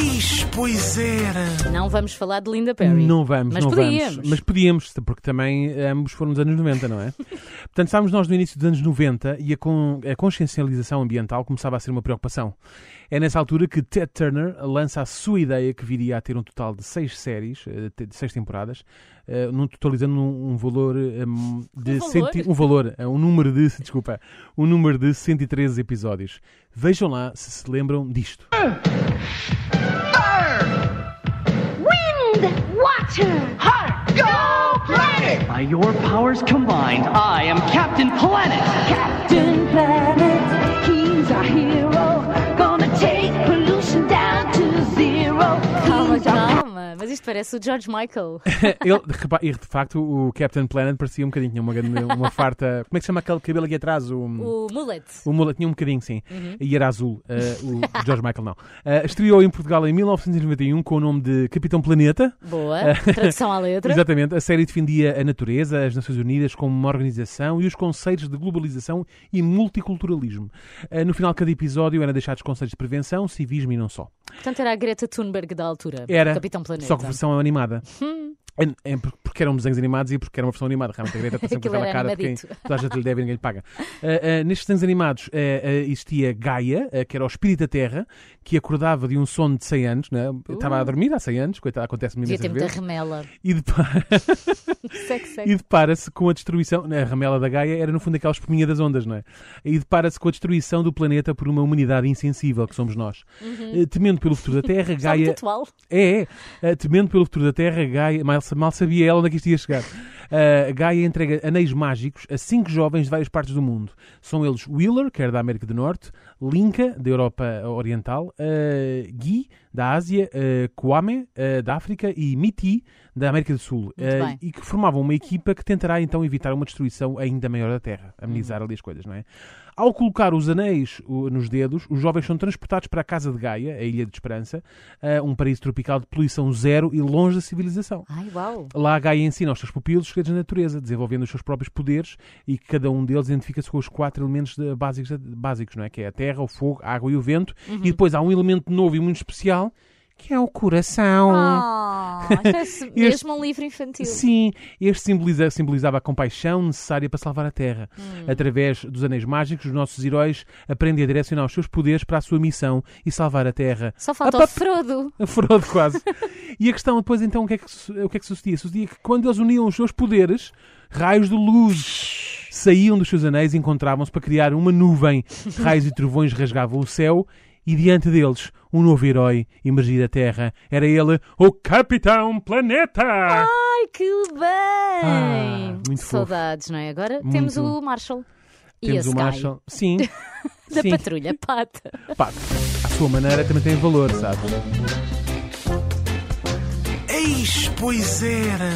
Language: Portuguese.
Eis, pois era. Não vamos falar de Linda Perry. Não vamos, Mas não podíamos. vamos. Mas podíamos, porque também ambos foram nos anos 90, não é? Portanto, estávamos nós no início dos anos 90 e a, con a consciencialização ambiental começava a ser uma preocupação. É nessa altura que Ted Turner lança a sua ideia que viria a ter um total de seis séries, eh, de seis temporadas, eh, num- totalizando um, valor de Um valor? centi- um valor, eh, um número de, desculpa, um número de 113 episódios. Vejam lá se se lembram disto. Wind, water, heart, go planet! By your powers combined, I am Captain Planet. Mas isto parece o George Michael. Ele, e de facto, o Captain Planet parecia um bocadinho, tinha uma, grande- uma farta. Como é que se chama aquele cabelo aqui atrás? O, O mullet. o mullet tinha um bocadinho, sim. E era azul. eh, o George Michael não. Eh, estreou em Portugal em 1991 com o nome de Capitão Planeta. Boa. Tradução à letra. Exatamente. A série defendia a natureza, as Nações Unidas como uma organização e os conceitos de globalização e multiculturalismo. Eh, no final de cada episódio eram deixados conceitos de prevenção, civismo e não só. Portanto, era a Greta Thunberg da altura. Era. Capitão Planeta. Só que versão animada. É, é por- porque eram desenhos animados e porque era uma versão animada. Realmente a Greta está sempre com aquela cara de quem animadito. toda a gente lhe deve e ninguém lhe paga. Ah, ah, nestes desenhos animados ah, existia Gaia, que era o espírito da Terra, que acordava de um sono de 100 anos. Né? Estava a dormir há 100 anos, coitado, acontece-me Devia ter imensas muita vezes. remela. E depa- Segue, segue. e depara-se com a destruição. A ramela da Gaia era no fundo aquela espuminha das ondas, não é? E depara-se com a destruição do planeta por uma humanidade insensível que somos nós. Uhum. Temendo pelo futuro da Terra, muito Gaia. É, é. Uh, temendo pelo futuro da Terra, Gaia, mal, mal sabia ela onde é que isto ia chegar. Uh, Gaia entrega anéis mágicos a cinco jovens de várias partes do mundo. São eles Wheeler, que era da América do Norte, Linka, da Europa Oriental, uh, da Ásia, uh, Kwame, uh, da África e Miti, da América do Sul. Uh, e que formavam uma equipa que tentará então evitar uma destruição ainda maior da Terra, amenizar ali as coisas, não é? Ao colocar os anéis nos dedos, os jovens são transportados para a casa de Gaia, a Ilha de Esperança, um paraíso tropical de poluição zero e longe da civilização. Ai, uau. Lá a Gaia ensina aos seus pupilos os segredos da natureza, desenvolvendo os seus próprios poderes e cada um deles identifica-se com os quatro elementos básicos, básicos, não é? Que é a terra, o fogo, a água e o vento. Uhum. E depois há um elemento novo e muito especial, que é o coração. Ah, parece mesmo um livro infantil. Sim, este simboliza- simbolizava a compaixão necessária para salvar a Terra. Hum. Através dos anéis mágicos, os nossos heróis aprendem a direcionar os seus poderes para a sua missão e salvar a Terra. Só falta o Frodo. Frodo, quase. e a questão depois, então, o que, é que, o que é que sucedia? Sucedia que quando eles uniam os seus poderes, raios de luz saíam dos seus anéis e encontravam-se para criar uma nuvem. Raios e trovões rasgavam o céu e diante deles, um novo herói emergia da Terra. Era ele, o Capitão Planeta! Ai, que bem! Ah, muito fofo. Saudades, não é? Agora temos Muito. o Marshall. e Temos o Sky, Marshall. Sim. Da Sim. patrulha pata. Pá, à sua maneira também tem valor, sabes? Eis, pois era.